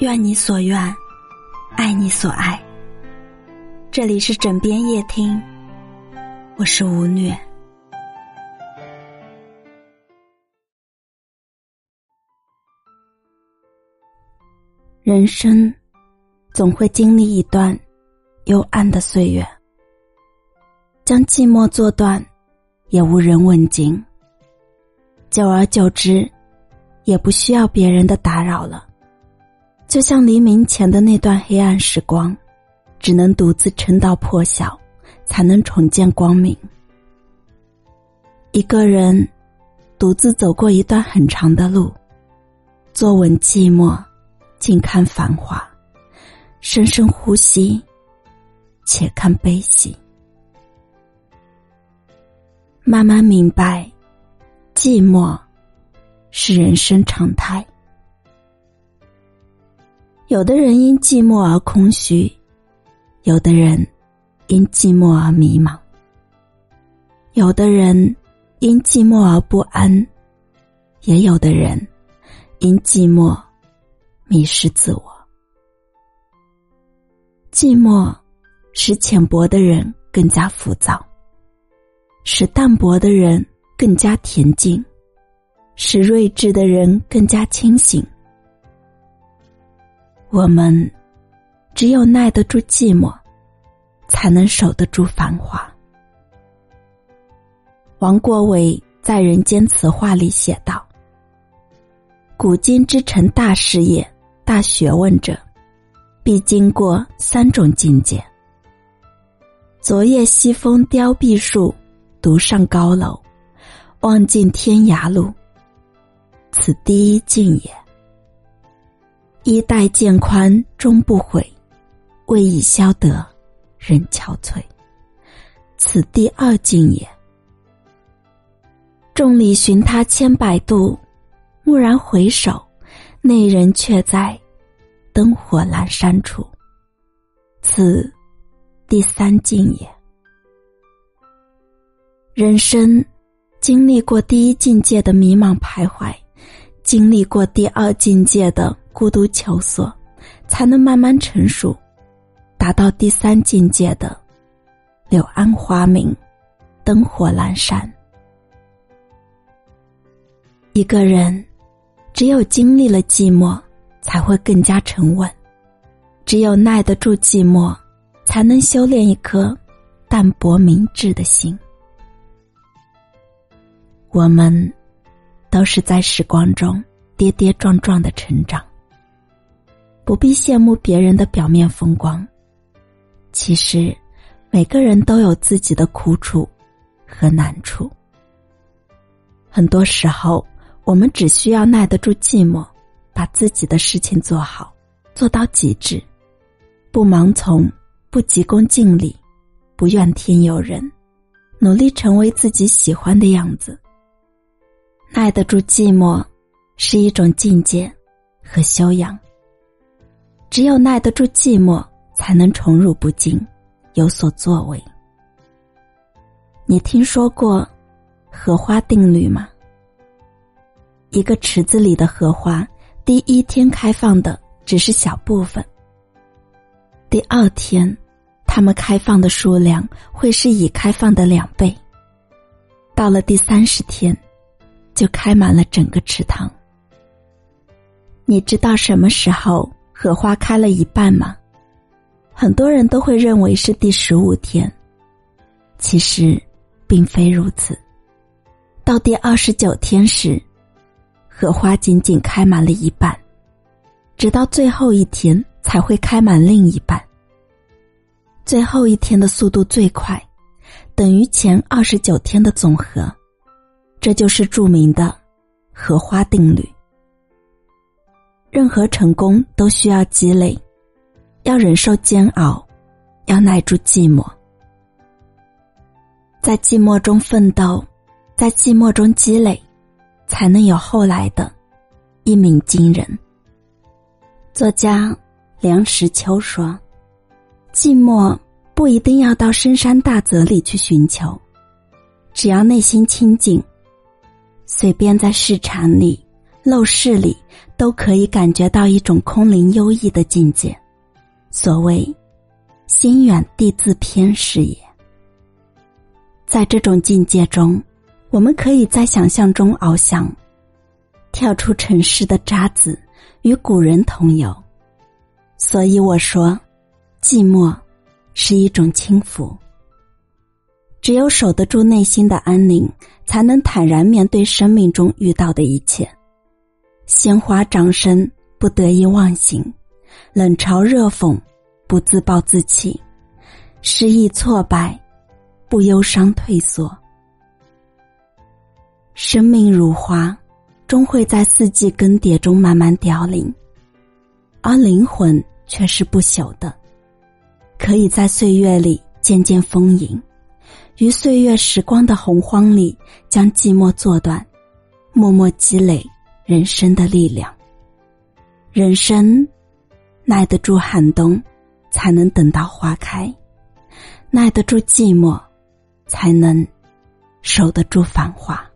愿你所愿，爱你所爱。这里是枕边夜听，我是吴虐。人生总会经历一段幽暗的岁月，将寂寞做断，也无人问津。久而久之，也不需要别人的打扰了。就像黎明前的那段黑暗时光，只能独自撑到破晓，才能重见光明。一个人独自走过一段很长的路，坐稳寂寞，静看繁华，深深呼吸，且看悲喜，慢慢明白，寂寞是人生常态。有的人因寂寞而空虚，有的人因寂寞而迷茫，有的人因寂寞而不安，也有的人因寂寞迷失自我。寂寞使浅薄的人更加浮躁，使淡泊的人更加恬静，使睿智的人更加清醒。我们只有耐得住寂寞，才能守得住繁华。王国维在《人间词话》里写道：“古今之成大事业、大学问者，必经过三种境界。昨夜西风凋碧树，独上高楼，望尽天涯路。此第一境也。”衣带渐宽终不悔，为伊消得人憔悴。此第二境也。众里寻他千百度，蓦然回首，那人却在灯火阑珊处。此第三境也。人生经历过第一境界的迷茫徘徊，经历过第二境界的。孤独求索，才能慢慢成熟，达到第三境界的柳暗花明、灯火阑珊。一个人只有经历了寂寞，才会更加沉稳；只有耐得住寂寞，才能修炼一颗淡泊明志的心。我们都是在时光中跌跌撞撞的成长。不必羡慕别人的表面风光，其实每个人都有自己的苦楚和难处。很多时候，我们只需要耐得住寂寞，把自己的事情做好，做到极致，不盲从，不急功近利，不怨天尤人，努力成为自己喜欢的样子。耐得住寂寞，是一种境界和修养。只有耐得住寂寞，才能宠辱不惊，有所作为。你听说过荷花定律吗？一个池子里的荷花，第一天开放的只是小部分，第二天，它们开放的数量会是已开放的两倍。到了第三十天，就开满了整个池塘。你知道什么时候？荷花开了一半吗？很多人都会认为是第十五天，其实并非如此。到第二十九天时，荷花仅仅开满了一半，直到最后一天才会开满另一半。最后一天的速度最快，等于前二十九天的总和，这就是著名的荷花定律。任何成功都需要积累，要忍受煎熬，要耐住寂寞，在寂寞中奋斗，在寂寞中积累，才能有后来的一鸣惊人。作家梁实秋说：“寂寞不一定要到深山大泽里去寻求，只要内心清静，随便在市场里。”陋室里，都可以感觉到一种空灵幽逸的境界。所谓“心远地自偏”是也。在这种境界中，我们可以在想象中翱翔，跳出尘世的渣滓，与古人同游。所以我说，寂寞是一种轻浮。只有守得住内心的安宁，才能坦然面对生命中遇到的一切。鲜花掌声，不得意忘形；冷嘲热讽，不自暴自弃；失意挫败，不忧伤退缩。生命如花，终会在四季更迭中慢慢凋零，而灵魂却是不朽的，可以在岁月里渐渐丰盈。于岁月时光的洪荒里，将寂寞做断，默默积累人生的力量。人生耐得住寒冬，才能等到花开；耐得住寂寞，才能守得住繁华。